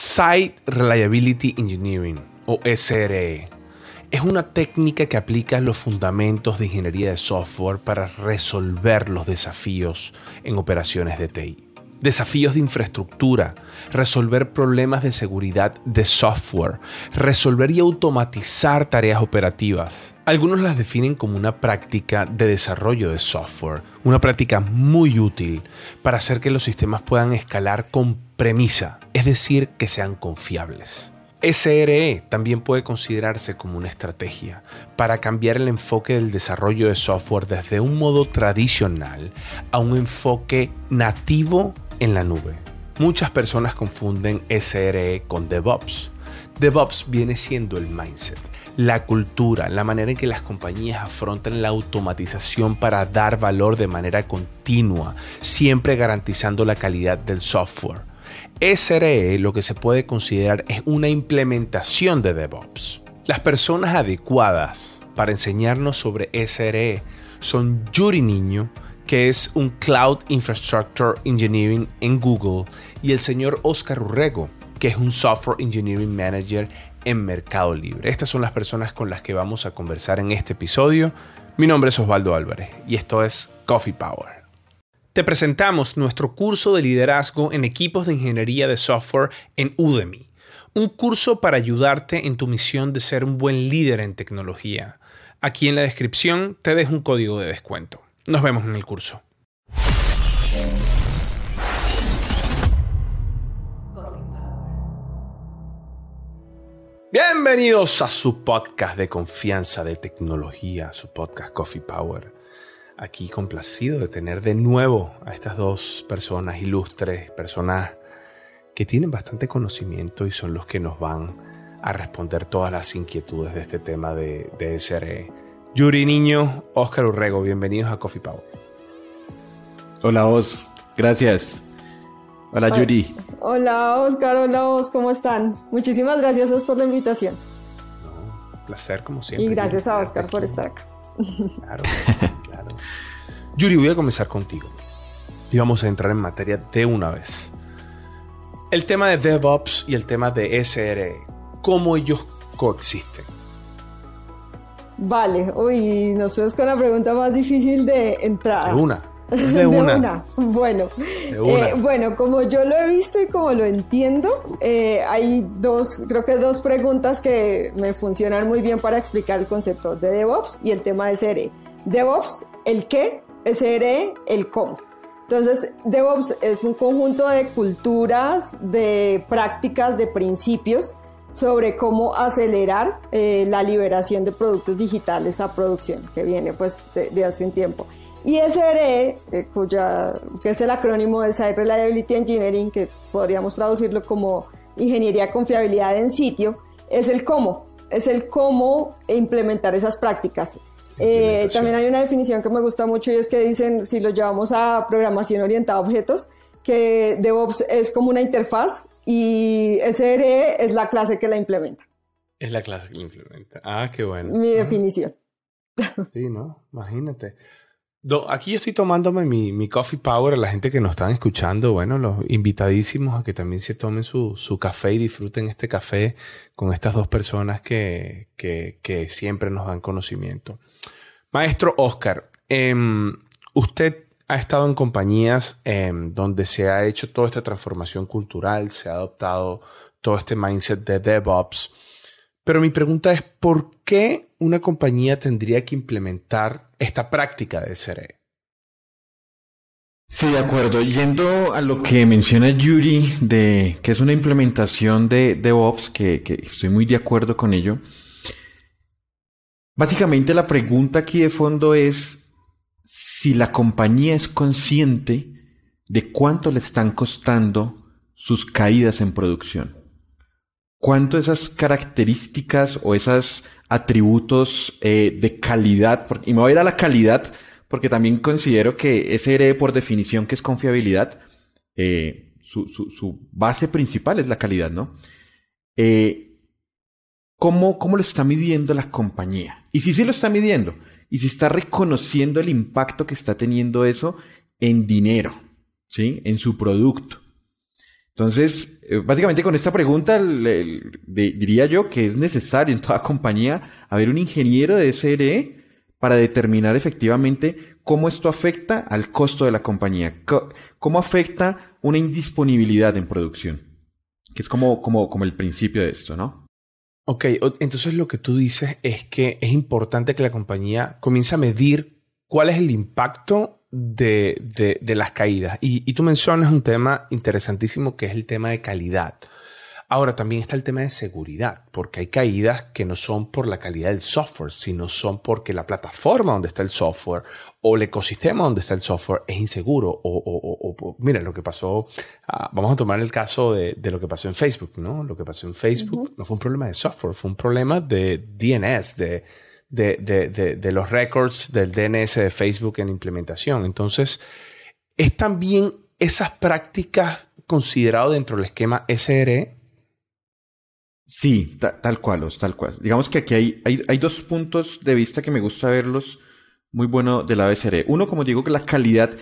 Site Reliability Engineering o SRE es una técnica que aplica los fundamentos de ingeniería de software para resolver los desafíos en operaciones de TI. Desafíos de infraestructura, resolver problemas de seguridad de software, resolver y automatizar tareas operativas. Algunos las definen como una práctica de desarrollo de software, una práctica muy útil para hacer que los sistemas puedan escalar con premisa, es decir, que sean confiables. SRE también puede considerarse como una estrategia para cambiar el enfoque del desarrollo de software desde un modo tradicional a un enfoque nativo en la nube. Muchas personas confunden SRE con DevOps. DevOps viene siendo el mindset, la cultura, la manera en que las compañías afrontan la automatización para dar valor de manera continua, siempre garantizando la calidad del software. SRE lo que se puede considerar es una implementación de DevOps. Las personas adecuadas para enseñarnos sobre SRE son Yuri Niño, que es un Cloud Infrastructure Engineering en Google, y el señor Oscar Urrego, que es un Software Engineering Manager en Mercado Libre. Estas son las personas con las que vamos a conversar en este episodio. Mi nombre es Osvaldo Álvarez y esto es Coffee Power. Te presentamos nuestro curso de liderazgo en equipos de ingeniería de software en Udemy, un curso para ayudarte en tu misión de ser un buen líder en tecnología. Aquí en la descripción te dejo un código de descuento. Nos vemos en el curso. Bienvenidos a su podcast de confianza de tecnología, su podcast Coffee Power aquí complacido de tener de nuevo a estas dos personas ilustres, personas que tienen bastante conocimiento y son los que nos van a responder todas las inquietudes de este tema de, de SRE. Yuri Niño, Oscar Urrego, bienvenidos a Coffee Power. Hola Os, gracias. Hola Yuri. Hola Oscar, hola Os, ¿cómo están? Muchísimas gracias Os por la invitación. un placer como siempre. Y gracias a Oscar por estar acá. Claro, claro. Yuri, voy a comenzar contigo. Y vamos a entrar en materia de una vez. El tema de DevOps y el tema de SRE, ¿cómo ellos coexisten? Vale, uy, nos fuimos con la pregunta más difícil de entrada. De una. De una. Bueno, eh, bueno, como yo lo he visto y como lo entiendo, eh, hay dos, creo que dos preguntas que me funcionan muy bien para explicar el concepto de DevOps y el tema de SRE. DevOps, el qué, SRE, el cómo. Entonces, DevOps es un conjunto de culturas, de prácticas, de principios sobre cómo acelerar eh, la liberación de productos digitales a producción, que viene pues de hace un tiempo. Y SRE, eh, cuya, que es el acrónimo de Site Reliability Engineering, que podríamos traducirlo como Ingeniería de Confiabilidad en Sitio, es el cómo, es el cómo implementar esas prácticas. Eh, también hay una definición que me gusta mucho y es que dicen, si lo llevamos a programación orientada a objetos, que DevOps es como una interfaz y SRE es la clase que la implementa. Es la clase que la implementa. Ah, qué bueno. Mi definición. Sí, ¿no? Imagínate aquí yo estoy tomándome mi, coffee power a la gente que nos están escuchando. Bueno, los invitadísimos a que también se tomen su, café y disfruten este café con estas dos personas que, siempre nos dan conocimiento. Maestro Oscar, em, usted ha estado en compañías em, donde se ha hecho toda esta transformación cultural, se ha adoptado todo este mindset de DevOps. Pero mi pregunta es, ¿por qué una compañía tendría que implementar esta práctica de SRE? Sí, de acuerdo. Yendo a lo que menciona Yuri, de que es una implementación de DevOps, que, que estoy muy de acuerdo con ello. Básicamente la pregunta aquí de fondo es si la compañía es consciente de cuánto le están costando sus caídas en producción cuánto esas características o esos atributos eh, de calidad, y me voy a ir a la calidad porque también considero que SRE por definición que es confiabilidad, eh, su, base principal es la calidad, ¿no? Eh, ¿cómo, ¿Cómo lo está midiendo la compañía? Y si sí lo está midiendo, y si está reconociendo el impacto que está teniendo eso en dinero, ¿sí? En su producto. Entonces, eh, básicamente con esta pregunta diría yo que es necesario en toda compañía haber un ingeniero de SRE para determinar efectivamente cómo esto afecta al costo de la compañía, cómo afecta una indisponibilidad en producción, que es como, como, como el principio de esto, ¿no? Ok, entonces lo que tú dices es que es importante que la compañía comience a medir cuál es el impacto de, las caídas. Y, tú mencionas un tema interesantísimo que es el tema de calidad. Ahora también está el tema de seguridad, porque hay caídas que no son por la calidad del software, sino son porque la plataforma donde está el software o el ecosistema donde está el software es inseguro. O, mira, lo que pasó, ah, vamos a tomar el caso de, lo que pasó en Facebook, ¿no? Lo que pasó en Facebook no fue un problema de software, fue un problema de DNS, de, de, los records del DNS de Facebook en implementación. Entonces, ¿es también esas prácticas considerado dentro del esquema SRE? Sí, tal cual, tal cual. Digamos que aquí hay, hay, dos puntos de vista que me gusta verlos muy bueno de la SRE. Uno, como digo, que la calidad,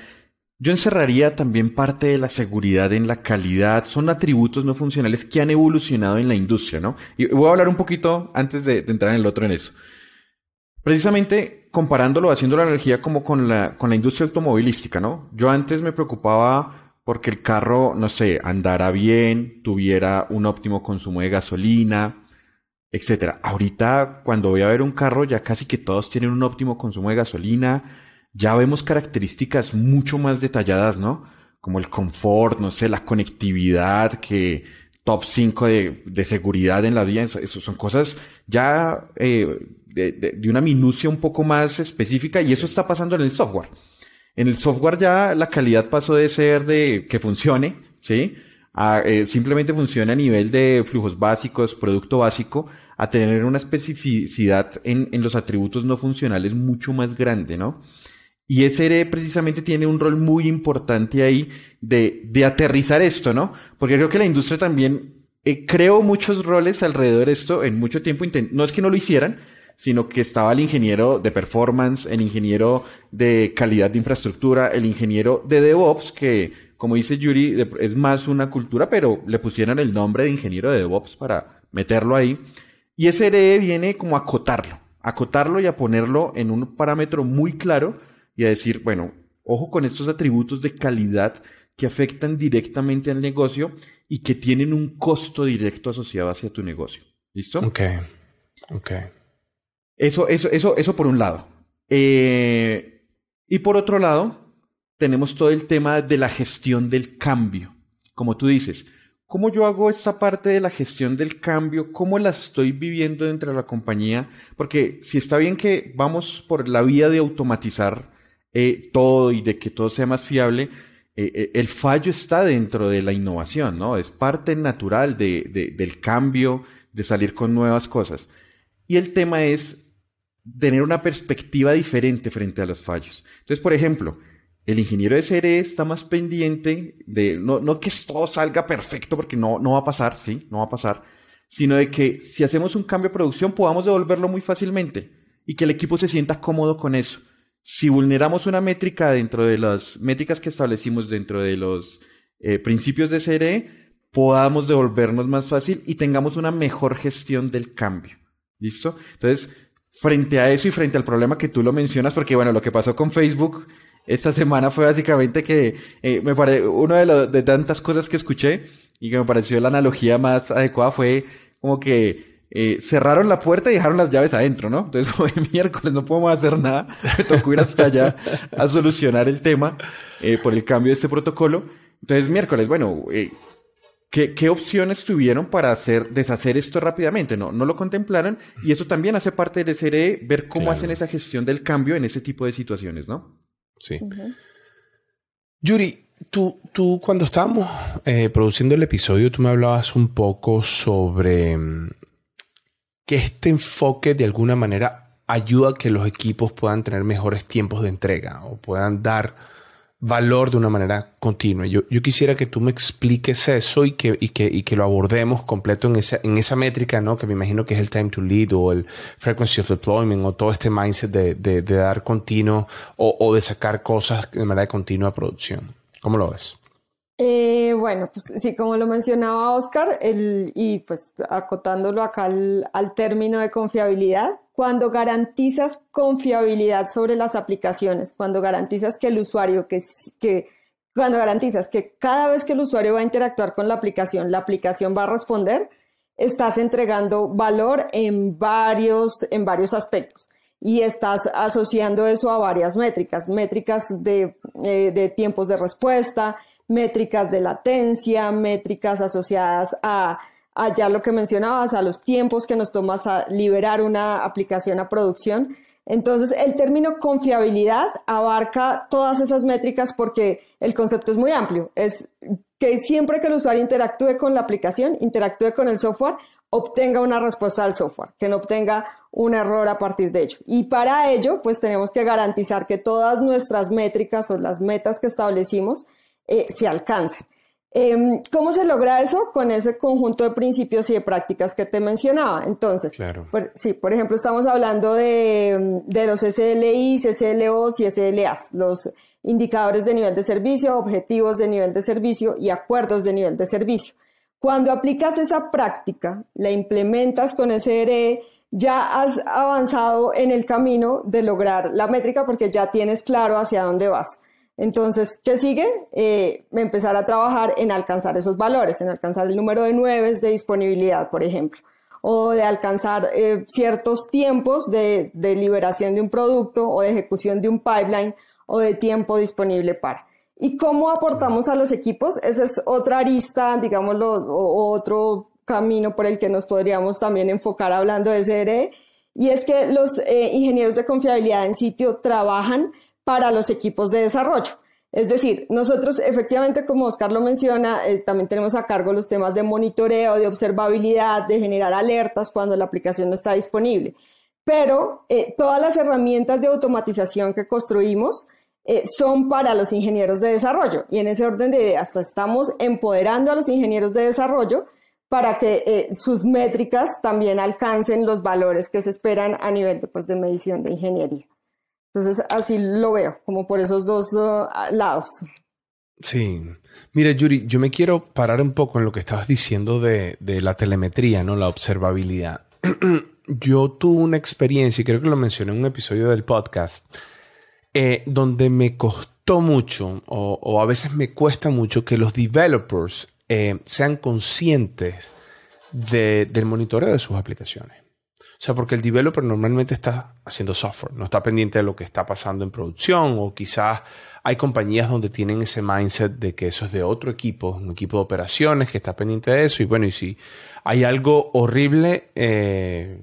yo encerraría también parte de la seguridad en la calidad. Son atributos no funcionales que han evolucionado en la industria, ¿no? Y voy a hablar un poquito antes de entrar en el otro en eso. Precisamente comparándolo, haciendo la energía como con la, con la industria automovilística, ¿no? Yo antes me preocupaba porque el carro, no sé, andara bien, tuviera un óptimo consumo de gasolina, etcétera. Ahorita, cuando voy a ver un carro, ya casi que todos tienen un óptimo consumo de gasolina, ya vemos características mucho más detalladas, ¿no? Como el confort, no sé, la conectividad, que top 5 de, de seguridad en la vía, eso, son cosas ya eh, de, una minucia un poco más específica y eso está pasando en el software. En el software ya la calidad pasó de ser de que funcione, ¿sí? A, eh, simplemente funcione a nivel de flujos básicos, producto básico, a tener una especificidad en, en los atributos no funcionales mucho más grande, ¿no? Y SRE precisamente tiene un rol muy importante ahí de, de aterrizar esto, ¿no? Porque creo que la industria también eh, creó muchos roles alrededor de esto en mucho tiempo. No es que no lo hicieran, sino que estaba el ingeniero de performance, el ingeniero de calidad de infraestructura, el ingeniero de DevOps, que como dice Yuri, es más una cultura, pero le pusieron el nombre de ingeniero de DevOps para meterlo ahí. Y ese SRE viene como a acotarlo, acotarlo y a ponerlo en un parámetro muy claro y a decir, bueno, ojo con estos atributos de calidad que afectan directamente al negocio y que tienen un costo directo asociado hacia tu negocio. ¿Listo? Ok. Ok. Eso, eso, eso, eso por un lado. Eh, y por otro lado, tenemos todo el tema de la gestión del cambio. Como tú dices, ¿cómo yo hago esta parte de la gestión del cambio? ¿Cómo la estoy viviendo dentro de la compañía? Porque si está bien que vamos por la vía de automatizar eh, todo y de que todo sea más fiable, eh, el fallo está dentro de la innovación, ¿no? Es parte natural de, del cambio, de salir con nuevas cosas. Y el tema es tener una perspectiva diferente frente a los fallos. Entonces, por ejemplo, el ingeniero de SRE está más pendiente de, no, que todo salga perfecto porque no, no va a pasar, ¿sí? No va a pasar, sino de que si hacemos un cambio de producción podamos devolverlo muy fácilmente y que el equipo se sienta cómodo con eso. Si vulneramos una métrica dentro de las métricas que establecimos dentro de los eh, principios de SRE, podamos devolvernos más fácil y tengamos una mejor gestión del cambio. ¿Listo? Entonces, frente a eso y frente al problema que tú lo mencionas, porque bueno, lo que pasó con Facebook esta semana fue básicamente que eh, me parece, una de, de tantas cosas que escuché y que me pareció la analogía más adecuada fue como que eh, cerraron la puerta y dejaron las llaves adentro, ¿no? Entonces, como miércoles no podemos hacer nada, me tocó ir hasta allá a solucionar el tema eh, por el cambio de este protocolo. Entonces, miércoles, bueno, eh, ¿Qué, opciones tuvieron para hacer, deshacer esto rápidamente? No, no lo contemplaron y eso también hace parte del SRE, ver cómo hacen esa gestión del cambio en ese tipo de situaciones, ¿no? Sí. Yuri, tú, tú cuando estábamos eh, produciendo el episodio, tú me hablabas un poco sobre mm, que este enfoque de alguna manera ayuda a que los equipos puedan tener mejores tiempos de entrega o puedan dar valor de una manera continua. Yo, yo quisiera que tú me expliques eso y que, y que, y que lo abordemos completo en esa, en esa métrica, ¿no? Que me imagino que es el time to lead o el frequency of deployment o todo este mindset de, de, de dar continuo o, o, de sacar cosas de manera continua a producción. ¿Cómo lo ves? Eh, bueno, pues sí, como lo mencionaba Oscar, el, y pues acotándolo acá al, al, término de confiabilidad, cuando garantizas confiabilidad sobre las aplicaciones, cuando garantizas que el usuario, que, que, cuando garantizas que cada vez que el usuario va a interactuar con la aplicación, la aplicación va a responder, estás entregando valor en varios, en varios aspectos. Y estás asociando eso a varias métricas, métricas de, eh, de tiempos de respuesta, métricas de latencia, métricas asociadas a, ya lo que mencionabas, a los tiempos que nos tomas a liberar una aplicación a producción. Entonces, el término confiabilidad abarca todas esas métricas porque el concepto es muy amplio. Es que siempre que el usuario interactúe con la aplicación, interactúe con el software, obtenga una respuesta al software, que no obtenga un error a partir de ello. Y para ello, pues tenemos que garantizar que todas nuestras métricas o las metas que establecimos eh, se alcancen. Em, ¿Cómo se logra eso? Con ese conjunto de principios y de prácticas que te mencionaba. Entonces, por, sí, por ejemplo, estamos hablando de, de, los SLIs, SLOs y SLAs, los indicadores de nivel de servicio, objetivos de nivel de servicio y acuerdos de nivel de servicio. Cuando aplicas esa práctica, la implementas con SRE, ya has avanzado en el camino de lograr la métrica porque ya tienes claro hacia dónde vas. Entonces, ¿qué sigue? Eh, empezar a trabajar en alcanzar esos valores, en alcanzar el número de nueve de disponibilidad, por ejemplo, o de alcanzar eh, ciertos tiempos de, liberación de un producto o de ejecución de un pipeline o de tiempo disponible para. ¿Y cómo aportamos a los equipos? Esa es otra arista, digámoslo, o otro camino por el que nos podríamos también enfocar hablando de SRE, y es que los eh, ingenieros de confiabilidad en sitio trabajan para los equipos de desarrollo. Es decir, nosotros efectivamente, como Oscar lo menciona, eh, también tenemos a cargo los temas de monitoreo, de observabilidad, de generar alertas cuando la aplicación no está disponible. Pero eh, todas las herramientas de automatización que construimos eh, son para los ingenieros de desarrollo. Y en ese orden de ideas, estamos empoderando a los ingenieros de desarrollo para que sus métricas también alcancen los valores que se esperan a nivel pues, de medición de ingeniería. Entonces, así lo veo, como por esos dos uh, lados. Sí. Mira, Yuri, yo me quiero parar un poco en lo que estabas diciendo de, la telemetría, ¿no? La observabilidad. yo tuve una experiencia, y creo que lo mencioné en un episodio del podcast, eh, donde me costó mucho, o, a veces me cuesta mucho, que los developers eh, sean conscientes del monitoreo de sus aplicaciones. O sea, porque el developer normalmente está haciendo software, no está pendiente de lo que está pasando en producción o quizás hay compañías donde tienen ese mindset de que eso es de otro equipo, un equipo de operaciones que está pendiente de eso y bueno, y si hay algo horrible eh,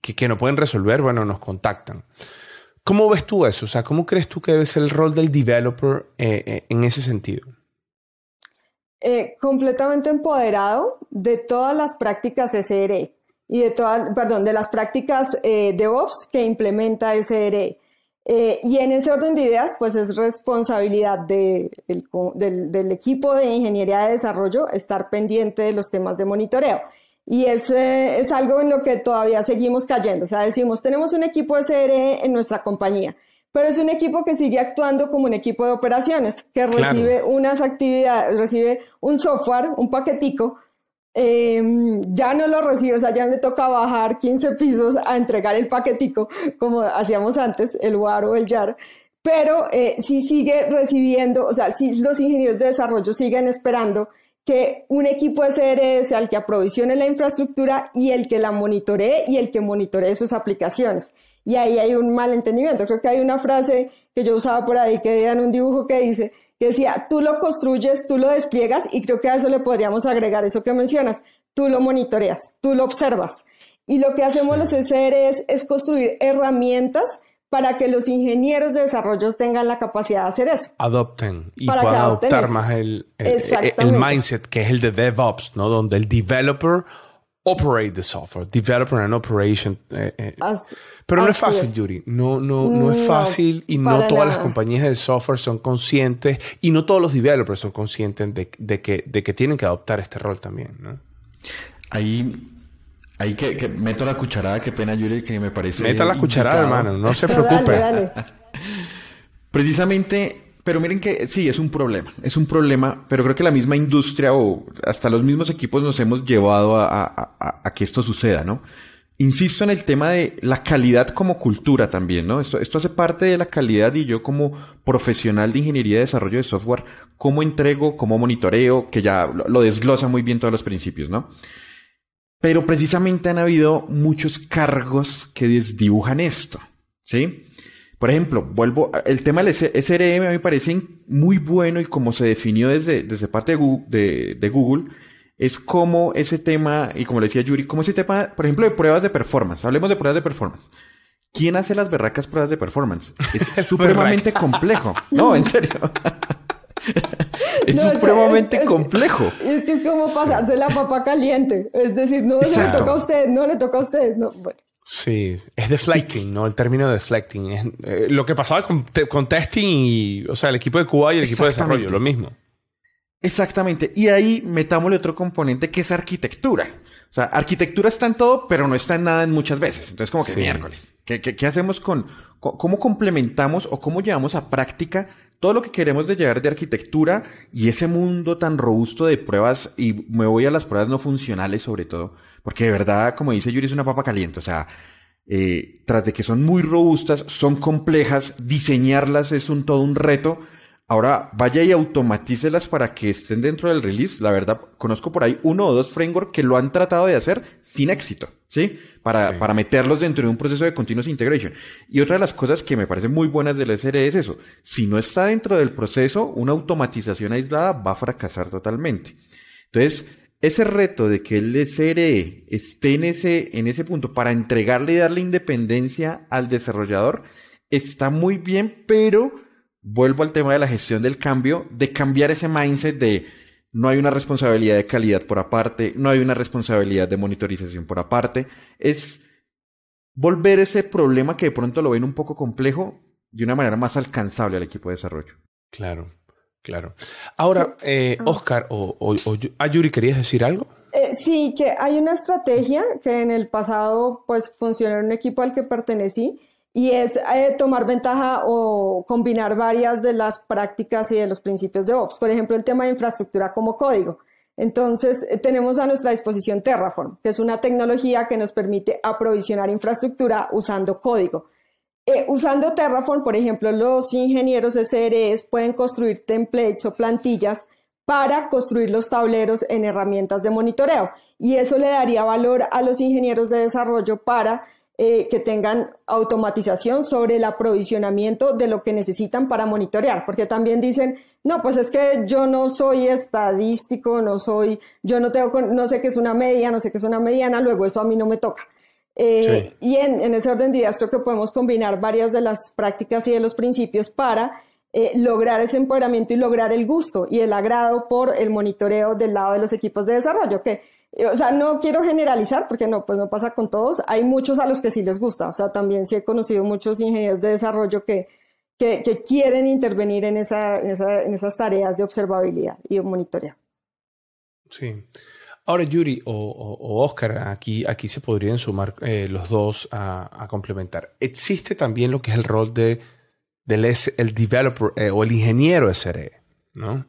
que, no pueden resolver, bueno, nos contactan. ¿Cómo ves tú eso? O sea, ¿cómo crees tú que debe ser el rol del developer eh, eh, en ese sentido? completamente empoderado de todas las prácticas SRE y de todas, perdón, de las prácticas eh, DevOps que implementa SRE. Eh, y en ese orden de ideas, pues es responsabilidad de, del, del, equipo de ingeniería de desarrollo estar pendiente de los temas de monitoreo. Y es, eh, es algo en lo que todavía seguimos cayendo. O sea, decimos, tenemos un equipo SRE en nuestra compañía, pero es un equipo que sigue actuando como un equipo de operaciones, que recibe unas actividades, recibe un software, un paquetico, Em, ya no lo recibe, o sea, ya le toca bajar 15 pisos a entregar el paquetico, como hacíamos antes, el WAR o el YAR, pero eh, si sigue recibiendo, o sea, si los ingenieros de desarrollo siguen esperando que un equipo SRE sea el que aprovisione la infraestructura y el que la monitoree y el que monitoree sus aplicaciones. Y ahí hay un malentendimiento. Creo que hay una frase que yo usaba por ahí que en un dibujo que dice, que decía, tú lo construyes, tú lo despliegas y creo que a eso le podríamos agregar eso que mencionas, tú lo monitoreas, tú lo observas. Y lo que hacemos los SRs es construir herramientas para que los ingenieros de desarrollo tengan la capacidad de hacer eso. Adopten y puedan adoptar más el, el, mindset que es el de DevOps, ¿no? Donde el developer operate the software, developer and operation. Eh, eh. Pero no es fácil, Yuri. No, no, no es fácil y no todas las compañías de software son conscientes y no todos los developers son conscientes de, que, de que tienen que adoptar este rol también. ¿no? Ahí, ahí que, meto la cucharada, qué pena, Yuri, que me parece. Meta la cucharada, hermano, no se preocupe. Precisamente Pero miren que sí, es un problema, es un problema, pero creo que la misma industria o hasta los mismos equipos nos hemos llevado a, que esto suceda, ¿no? Insisto en el tema de la calidad como cultura también, ¿no? Esto, hace parte de la calidad y yo como profesional de ingeniería y desarrollo de software, cómo entrego, cómo monitoreo, que ya lo desglosa muy bien todos los principios, ¿no? Pero precisamente han habido muchos cargos que desdibujan esto, ¿sí? Por ejemplo, vuelvo, el tema del SRM a mí me parece muy bueno y como se definió desde, desde parte de Google, de, Google, es como ese tema, y como le decía Yuri, como ese tema, por ejemplo, de pruebas de performance. Hablemos de pruebas de performance. ¿Quién hace las berracas pruebas de performance? Es supremamente complejo. No, en serio. es supremamente complejo. Es que es como pasarse la papa caliente. Es decir, no se le toca a usted, no le toca a usted. No, bueno. Sí, es deflecting, ¿no? El término deflecting. Es, eh, lo que pasaba con, con, testing y, o sea, el equipo de Cuba y el equipo de desarrollo, lo mismo. Exactamente. Y ahí metámosle otro componente que es arquitectura. O sea, arquitectura está en todo, pero no está en nada en muchas veces. Entonces, como que miércoles. ¿Qué, qué, hacemos con, cómo complementamos o cómo llevamos a práctica todo lo que queremos de llevar de arquitectura y ese mundo tan robusto de pruebas? Y me voy a las pruebas no funcionales sobre todo porque de verdad, como dice Yuri, es una papa caliente. O sea, eh, tras de que son muy robustas, son complejas, diseñarlas es un todo un reto. Ahora vaya y automatícelas para que estén dentro del release. La verdad, conozco por ahí uno o dos frameworks que lo han tratado de hacer sin éxito, ¿sí? Para, para meterlos dentro de un proceso de continuous integration. Y otra de las cosas que me parecen muy buenas del SRE es eso. Si no está dentro del proceso, una automatización aislada va a fracasar totalmente. Entonces, ese reto de que el SRE esté en ese, en ese punto para entregarle y darle independencia al desarrollador está muy bien, pero vuelvo al tema de la gestión del cambio, de cambiar ese mindset de no hay una responsabilidad de calidad por aparte, no hay una responsabilidad de monitorización por aparte, es volver ese problema que de pronto lo ven un poco complejo de una manera más alcanzable al equipo de desarrollo. Claro. Claro. Ahora, eh, Oscar o, o, Ayuri, ¿querías decir algo? Eh, sí, que hay una estrategia que en el pasado pues funcionó en un equipo al que pertenecí y es eh, tomar ventaja o combinar varias de las prácticas y de los principios de Ops. Por ejemplo, el tema de infraestructura como código. Entonces, eh, tenemos a nuestra disposición Terraform, que es una tecnología que nos permite aprovisionar infraestructura usando código. Eh, usando Terraform, por ejemplo, los ingenieros SREs pueden construir templates o plantillas para construir los tableros en herramientas de monitoreo. Y eso le daría valor a los ingenieros de desarrollo para eh, que tengan automatización sobre el aprovisionamiento de lo que necesitan para monitorear, porque también dicen, no, pues es que yo no soy estadístico, no soy, yo no tengo, no sé qué es una media, no sé qué es una mediana, luego eso a mí no me toca. Eh, y en, ese orden de ideas creo que podemos combinar varias de las prácticas y de los principios para eh, lograr ese empoderamiento y lograr el gusto y el agrado por el monitoreo del lado de los equipos de desarrollo. Que, eh, o sea, no quiero generalizar porque no, pues no pasa con todos. Hay muchos a los que sí les gusta. O sea, también sí he conocido muchos ingenieros de desarrollo que, que, que quieren intervenir en, esa, en, esa, en esas tareas de observabilidad y de monitoreo. Sí. Ahora, Yuri o, Oscar, aquí, aquí se podrían sumar eh, los dos a, complementar. Existe también lo que es el rol de, del el developer eh, o el ingeniero SRE, ¿no?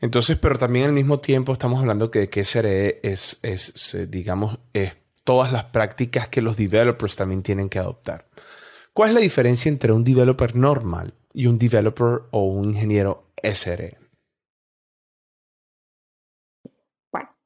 Entonces, pero también al mismo tiempo estamos hablando que, que SRE es, es, digamos, es todas las prácticas que los developers también tienen que adoptar. ¿Cuál es la diferencia entre un developer normal y un developer o un ingeniero SRE?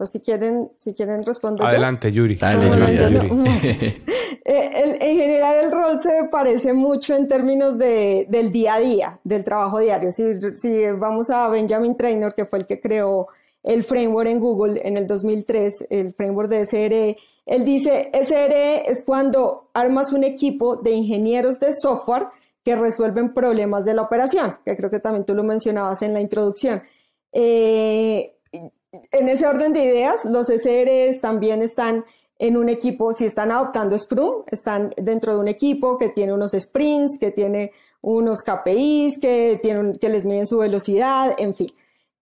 Pues si quieren, si quieren responder. Adelante, Yuri. Dale, Yuri, eh, en general el rol se parece mucho en términos de, del día a día, del trabajo diario. Si, si vamos a Benjamin Trainor, que fue el que creó el framework en Google en el 2003, el framework de SRE, él dice, SRE es cuando armas un equipo de ingenieros de software que resuelven problemas de la operación, que creo que también tú lo mencionabas en la introducción. Eh, en ese orden de ideas, los SREs también están en un equipo, si están adoptando Scrum, están dentro de un equipo que tiene unos sprints, que tiene unos KPIs, que, tienen, que les miden su velocidad, en fin.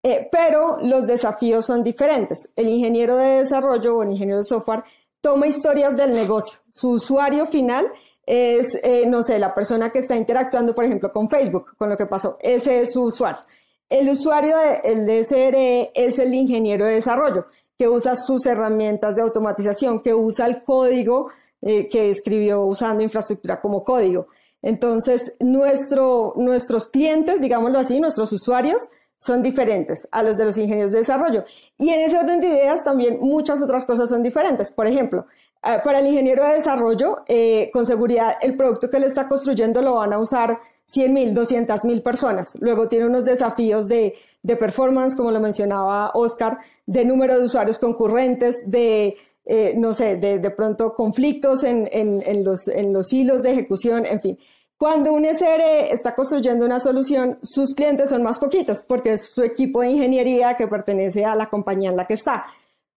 Eh, pero los desafíos son diferentes. El ingeniero de desarrollo o el ingeniero de software toma historias del negocio. Su usuario final es, eh, no sé, la persona que está interactuando, por ejemplo, con Facebook, con lo que pasó. Ese es su usuario. El usuario del de, SRE es el ingeniero de desarrollo, que usa sus herramientas de automatización, que usa el código eh, que escribió usando infraestructura como código. Entonces, nuestro, nuestros clientes, digámoslo así, nuestros usuarios, son diferentes a los de los ingenieros de desarrollo. Y en ese orden de ideas también muchas otras cosas son diferentes. Por ejemplo, eh, para el ingeniero de desarrollo, eh, con seguridad, el producto que él está construyendo lo van a usar 100 mil, 200 mil personas. Luego tiene unos desafíos de, de performance, como lo mencionaba Oscar, de número de usuarios concurrentes, de, eh, no sé, de, de, pronto conflictos en, en, los, en los hilos de ejecución, en fin. Cuando un SRE está construyendo una solución, sus clientes son más poquitos porque es su equipo de ingeniería que pertenece a la compañía en la que está.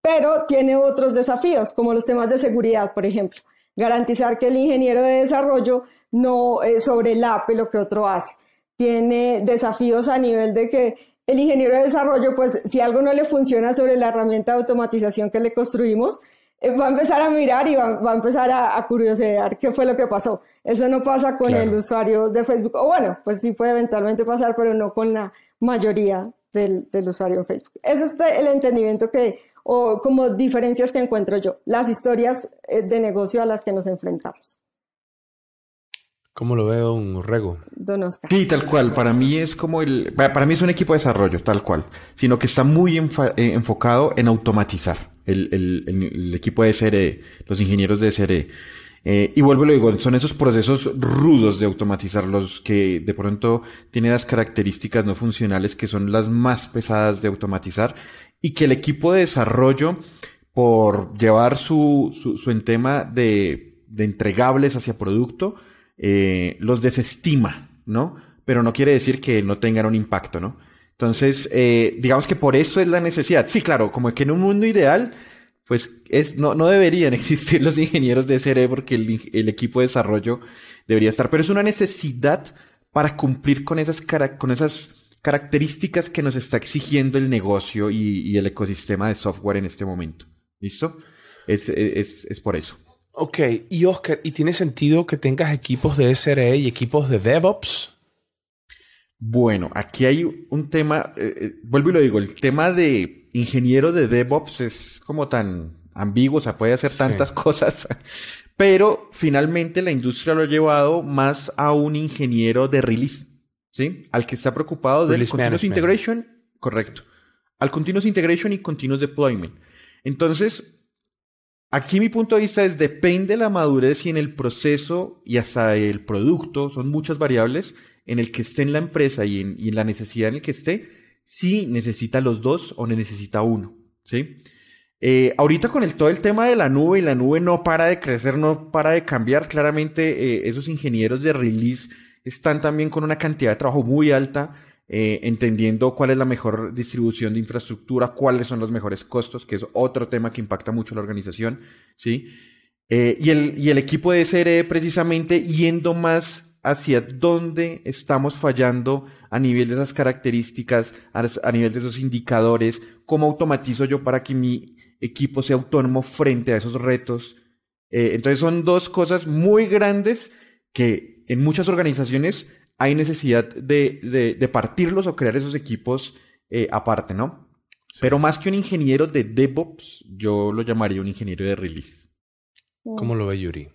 Pero tiene otros desafíos, como los temas de seguridad, por ejemplo. Garantizar que el ingeniero de desarrollo no eh, sobrelape lo que otro hace. Tiene desafíos a nivel de que el ingeniero de desarrollo, pues si algo no le funciona sobre la herramienta de automatización que le construimos, eh, va a empezar a mirar y va, a empezar a, a, curiosear qué fue lo que pasó. Eso no pasa con el usuario de Facebook. O bueno, pues sí puede eventualmente pasar, pero no con la mayoría del, del usuario de Facebook. Ese es el entendimiento que, o como diferencias que encuentro yo, las historias eh, de negocio a las que nos enfrentamos. ¿Cómo lo veo un rego? Don Oscar. Sí, tal cual. Para mí es como el, para mí es un equipo de desarrollo, tal cual. Sino que está muy eh, enfocado en automatizar el, equipo de SRE, los ingenieros de SRE. Eh, y vuelvo y lo digo, son esos procesos rudos de automatizar los que de pronto tienen las características no funcionales que son las más pesadas de automatizar y que el equipo de desarrollo, por llevar su, su, su tema de, de, entregables hacia producto, eh, los desestima, ¿no? Pero no quiere decir que no tengan un impacto, ¿no? Entonces, eh, digamos que por eso es la necesidad. Sí, claro, como que en un mundo ideal, pues es, no, no deberían existir los ingenieros de SRE porque el, el, equipo de desarrollo debería estar, pero es una necesidad para cumplir con esas, con esas características que nos está exigiendo el negocio y, y el ecosistema de software en este momento. ¿Listo? Es, es, es por eso. Ok, y Oscar, ¿y tiene sentido que tengas equipos de SRE y equipos de DevOps? Bueno, aquí hay un tema, eh, eh, vuelvo y lo digo, el tema de ingeniero de DevOps es como tan ambiguo, o sea, puede hacer tantas cosas, pero finalmente la industria lo ha llevado más a un ingeniero de release, ¿sí? Al que está preocupado del continuous integration, correcto, al continuous integration y continuous deployment. Entonces, aquí mi punto de vista es, depende de la madurez y en el proceso y hasta el producto, son muchas variables, en el que esté en la empresa y en, la necesidad en el que esté, si necesita los dos o necesita uno, ¿sí? Eh, ahorita con el, todo el tema de la nube y la nube no para de crecer, no para de cambiar, claramente eh, esos ingenieros de release están también con una cantidad de trabajo muy alta, eh, entendiendo cuál es la mejor distribución de infraestructura, cuáles son los mejores costos, que es otro tema que impacta mucho la organización, ¿sí? y, el, y el equipo de SRE precisamente yendo más hacia dónde estamos fallando a nivel de esas características, a, nivel de esos indicadores, cómo automatizo yo para que mi equipo sea autónomo frente a esos retos. Eh, entonces son dos cosas muy grandes que en muchas organizaciones hay necesidad de, de, partirlos o crear esos equipos eh, aparte, ¿no? Pero más que un ingeniero de DevOps, yo lo llamaría un ingeniero de release. ¿Cómo lo ve Yuri?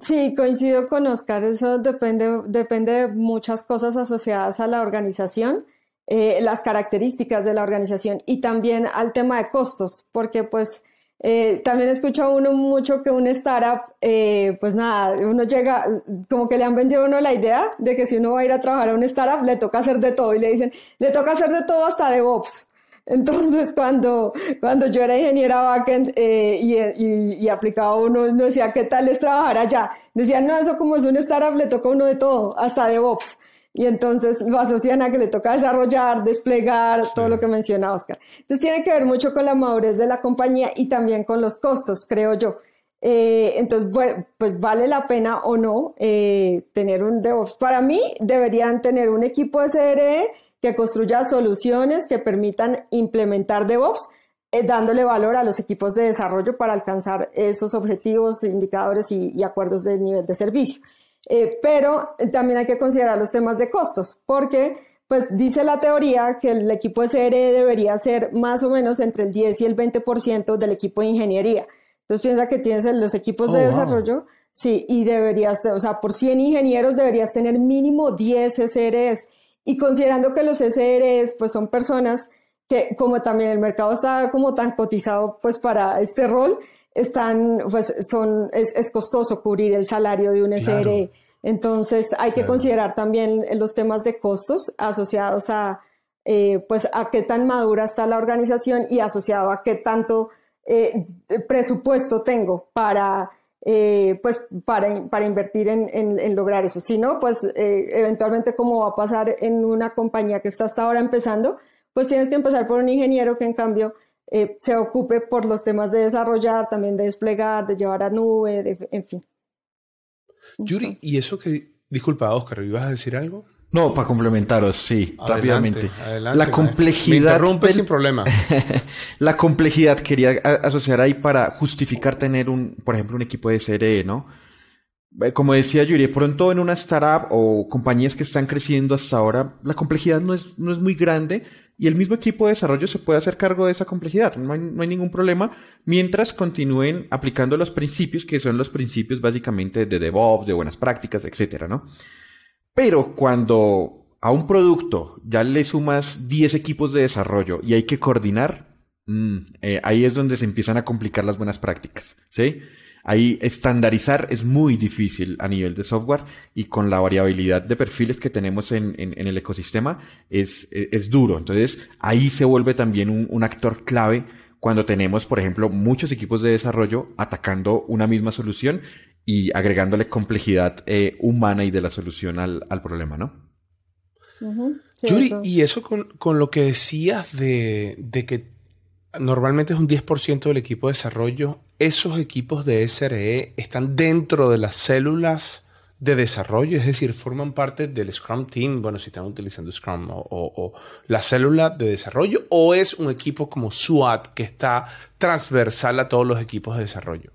Sí, coincido con Oscar, eso depende, depende de muchas cosas asociadas a la organización, eh, las características de la organización y también al tema de costos, porque pues eh, también escucha uno mucho que un startup, eh, pues nada, uno llega, como que le han vendido a uno la idea de que si uno va a ir a trabajar a un startup, le toca hacer de todo y le dicen, le toca hacer de todo hasta DevOps. Entonces, cuando, cuando yo era ingeniera backend eh, y, y, y, aplicaba uno, no decía, ¿qué tal es trabajar allá? Decían, no, eso como es un startup, le toca uno de todo, hasta DevOps. Y entonces lo asocian a que le toca desarrollar, desplegar, todo lo que menciona Oscar. Entonces tiene que ver mucho con la madurez de la compañía y también con los costos, creo yo. Eh, entonces, bueno, pues vale la pena o no eh, tener un DevOps. Para mí, deberían tener un equipo de CRE que construya soluciones que permitan implementar DevOps eh, dándole valor a los equipos de desarrollo para alcanzar esos objetivos, indicadores y, acuerdos de nivel de servicio. Eh, pero también hay que considerar los temas de costos, porque pues dice la teoría que el equipo de SRE debería ser más o menos entre el 10 y el 20% del equipo de ingeniería. Entonces piensa que tienes los equipos de oh, desarrollo, sí, y deberías, o sea, por 100 ingenieros deberías tener mínimo 10 SREs. Y considerando que los SREs pues son personas que como también el mercado está como tan cotizado pues para este rol, están, pues son, es, costoso cubrir el salario de un SRE. Entonces hay que considerar también los temas de costos asociados a, eh, pues a qué tan madura está la organización y asociado a qué tanto eh, presupuesto tengo para, eh, pues para, para invertir en, en, lograr eso. Si no, pues eventualmente como va a pasar en una compañía que está hasta ahora empezando, pues tienes que empezar por un ingeniero que en cambio se ocupe por los temas de desarrollar, también de desplegar, de llevar a nube, en fin. Yuri, ¿y eso que... Disculpa, Oscar, ¿ibas a decir algo? No, para complementaros, sí, rápidamente. la complejidad. Me sin problema. la complejidad quería asociar ahí para justificar tener un, por ejemplo, un equipo de CRE, ¿no? Eh, como decía Yuri, pronto en una startup o compañías que están creciendo hasta ahora, la complejidad no es, no es muy grande, y el mismo equipo de desarrollo se puede hacer cargo de esa complejidad, no hay, ningún problema, mientras continúen aplicando los principios que son los principios básicamente de DevOps, de buenas prácticas, etcétera, ¿no? Pero cuando a un producto ya le sumas 10 equipos de desarrollo y hay que coordinar, mm, eh, ahí es donde se empiezan a complicar las buenas prácticas, ¿sí? Ahí estandarizar es muy difícil a nivel de software y con la variabilidad de perfiles que tenemos en, el ecosistema es, es, duro. Entonces ahí se vuelve también un, actor clave cuando tenemos, por ejemplo, muchos equipos de desarrollo atacando una misma solución y agregándole complejidad eh, humana y de la solución al, problema, ¿no? Yuri, y eso con, lo que decías de, de que normalmente es un 10% del equipo de desarrollo. Esos equipos de SRE están dentro de las células de desarrollo, es decir, forman parte del Scrum Team, bueno, si están utilizando Scrum o, la célula de desarrollo, o es un equipo como SWAT que está transversal a todos los equipos de desarrollo.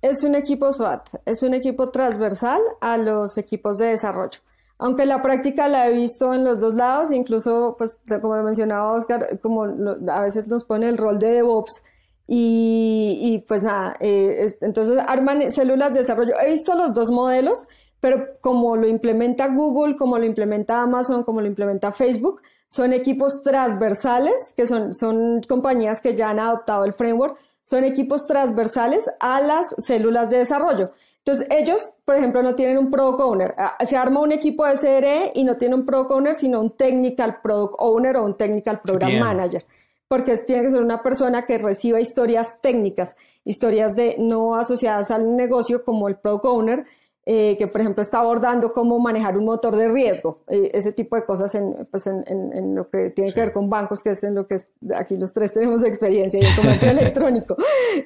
Es un equipo SWAT, es un equipo transversal a los equipos de desarrollo aunque la práctica la he visto en los dos lados, incluso, pues, como lo mencionaba Oscar, como a veces nos pone el rol de DevOps y, pues nada, eh, entonces arman células de desarrollo. He visto los dos modelos, pero como lo implementa Google, como lo implementa Amazon, como lo implementa Facebook, son equipos transversales, que son, son compañías que ya han adoptado el framework, son equipos transversales a las células de desarrollo. Entonces, ellos, por ejemplo, no tienen un product owner. Ah, se arma un equipo de CRE y no tiene un product owner, sino un technical product owner o un technical program manager. Porque tiene que ser una persona que reciba historias técnicas, historias de no asociadas al negocio como el product owner, eh, que por ejemplo está abordando cómo manejar un motor de riesgo, eh, ese tipo de cosas en, pues en, en, lo que tiene que ver con bancos, que es en lo que aquí los tres tenemos experiencia y el comercio electrónico.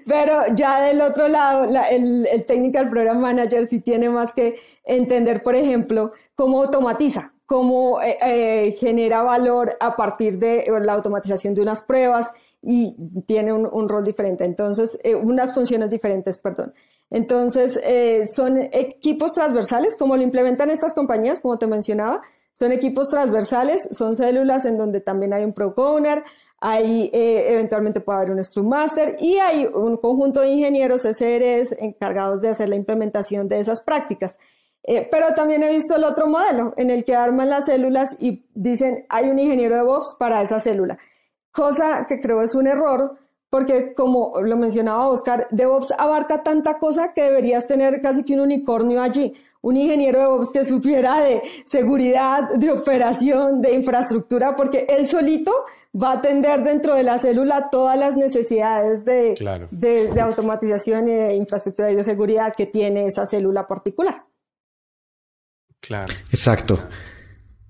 Pero ya del otro lado, el, el Technical Program Manager sí tiene más que entender, por ejemplo, cómo automatiza, cómo eh, genera valor a partir de la automatización de unas pruebas y tiene un, rol diferente. Entonces, unas funciones diferentes, perdón. Entonces, eh, son equipos transversales, como lo implementan estas compañías, como te mencionaba, son equipos transversales, son células en donde también hay un Product Owner, hay, eh, eventualmente puede haber un Scrum Master y hay un conjunto de ingenieros SREs encargados de hacer la implementación de esas prácticas. Eh, pero también he visto el otro modelo en el que arman las células y dicen hay un ingeniero de DevOps para esa célula, cosa que creo es un error porque como lo mencionaba Oscar, DevOps abarca tanta cosa que deberías tener casi que un unicornio allí, un ingeniero de DevOps que supiera de seguridad, de operación, de infraestructura, porque él solito va a atender dentro de la célula todas las necesidades de, de, automatización y de infraestructura y de seguridad que tiene esa célula particular. Claro. Exacto.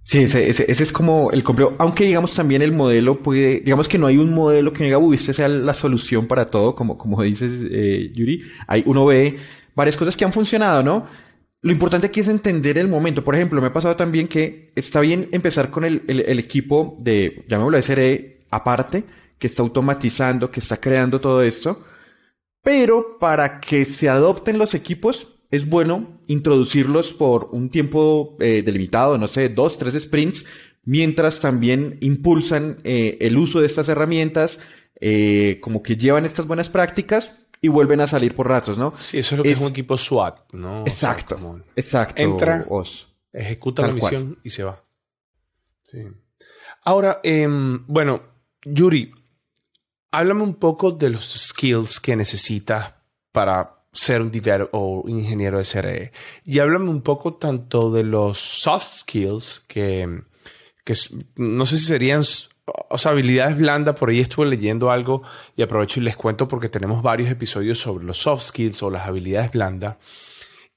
Sí, ese, ese, es como el complejo. Aunque digamos también el modelo puede, digamos que no hay un modelo que diga, uy, este sea la solución para todo, como, como dices, eh, Yuri. Hay, uno ve varias cosas que han funcionado, ¿no? Lo importante aquí es entender el momento. Por ejemplo, me ha pasado también que está bien empezar con el, el, equipo de, llamémoslo SRE aparte, que está automatizando, que está creando todo esto. Pero para que se adopten los equipos, es bueno introducirlos por un tiempo eh, delimitado, no sé, dos, tres sprints, mientras también impulsan eh, el uso de estas herramientas, eh, como que llevan estas buenas prácticas y vuelven a salir por ratos, ¿no? Sí, eso es lo que es, un equipo SWAT, ¿no? Exacto, exacto. Entra, ejecuta la misión y se va. Sí. Ahora, em, bueno, Yuri, háblame un poco de los skills que necesitas para ser un o ingeniero de SRE. Y háblame un poco tanto de los soft skills que, que no sé si serían o sea, habilidades blandas, por ahí estuve leyendo algo y aprovecho y les cuento porque tenemos varios episodios sobre los soft skills o las habilidades blandas.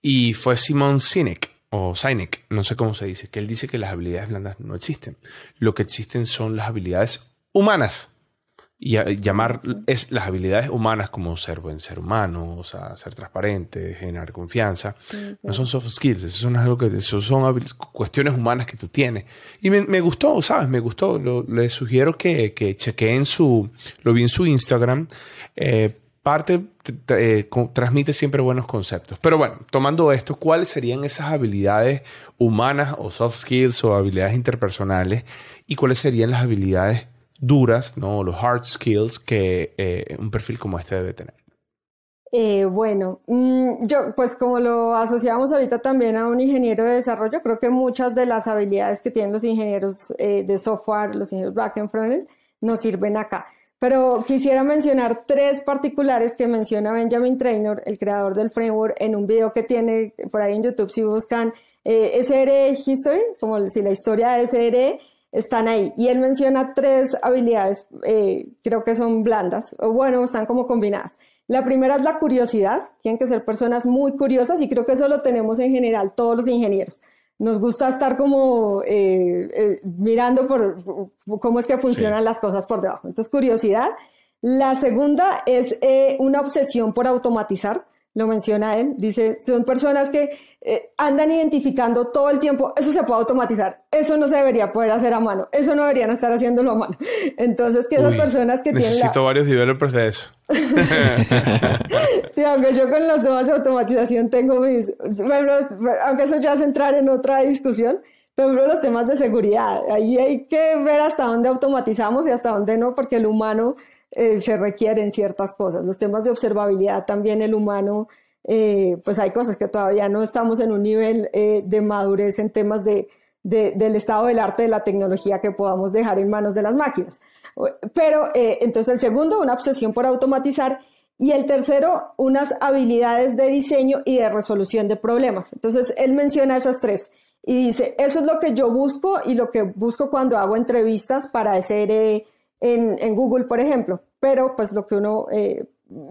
Y fue Simon Sinek, o Sinek, no sé cómo se dice, que él dice que las habilidades blandas no existen. Lo que existen son las habilidades humanas y llamar es las habilidades humanas como ser buen ser humano, o sea, ser transparente, generar confianza, no son soft skills, eso son algo que son cuestiones humanas que tú tienes. Y me, gustó, ¿sabes? Me gustó. le sugiero que, que chequeen su, lo vi en su Instagram. Eh, parte eh, transmite siempre buenos conceptos. Pero bueno, tomando esto, ¿cuáles serían esas habilidades humanas o soft skills o habilidades interpersonales? ¿Y cuáles serían las habilidades duras, ¿no? los hard skills que eh, un perfil como este debe tener? Eh, bueno, mm, yo pues como lo asociamos ahorita también a un ingeniero de desarrollo, creo que muchas de las habilidades que tienen los ingenieros eh, de software, los ingenieros backend, frontend, nos sirven acá. Pero quisiera mencionar tres particulares que menciona Benjamin Traynor, el creador del framework, en un video que tiene por ahí en YouTube. Si buscan SRE History, como si la historia de SRE, están ahí. Y él menciona tres habilidades, eh, creo que son blandas, o bueno, están como combinadas. La primera es la curiosidad, tienen que ser personas muy curiosas y creo que eso lo tenemos en general todos los ingenieros. Nos gusta estar como eh, eh, mirando por cómo es que funcionan las cosas por debajo. Entonces, curiosidad. La segunda es una obsesión por automatizar lo menciona él, dice, son personas que eh, andan identificando todo el tiempo, eso se puede automatizar, eso no se debería poder hacer a mano, eso no deberían estar haciendo a mano. Entonces, que esas personas que necesito tienen... varios developers de eso. sí, aunque yo con los temas de automatización tengo mis... aunque eso ya es entrar en otra discusión, pero los temas de seguridad, ahí hay que ver hasta dónde automatizamos y hasta dónde no, porque el humano eh, se requieren ciertas cosas. Los temas de observabilidad también el humano, eh, pues hay cosas que todavía no estamos en un nivel eh, de madurez en temas de, del estado del arte de la tecnología que podamos dejar en manos de las máquinas. Pero entonces el segundo, una obsesión por automatizar. Y el tercero, unas habilidades de diseño y de resolución de problemas. Entonces, él menciona esas tres y dice, eso es lo que yo busco y lo que busco cuando hago entrevistas para hacer en, Google, por ejemplo, pero pues lo que uno, eh,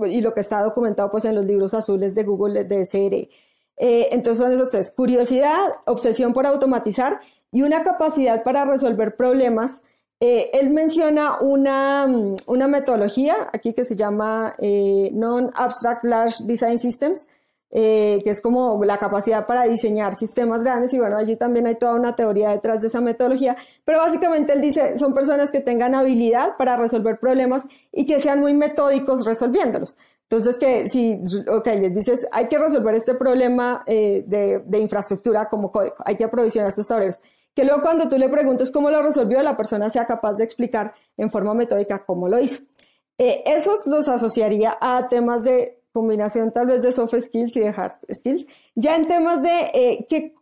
y lo que está documentado pues en los libros azules de Google de SRE. Eh, entonces son esos tres, curiosidad, obsesión por automatizar y una capacidad para resolver problemas. Eh, él menciona una, una, metodología aquí que se llama Non-Abstract Large Design Systems, eh, que es como la capacidad para diseñar sistemas grandes y bueno, allí también hay toda una teoría detrás de esa metodología, pero básicamente él dice, son personas que tengan habilidad para resolver problemas y que sean muy metódicos resolviéndolos. Entonces, que si, ok, les dices, hay que resolver este problema eh, de, infraestructura como código, hay que aprovisionar estos tableros, que luego cuando tú le preguntes cómo lo resolvió, la persona sea capaz de explicar en forma metódica cómo lo hizo. Eh, esos los asociaría a temas de combinación tal vez de soft skills y de hard skills. Ya en temas de eh, ¿qué,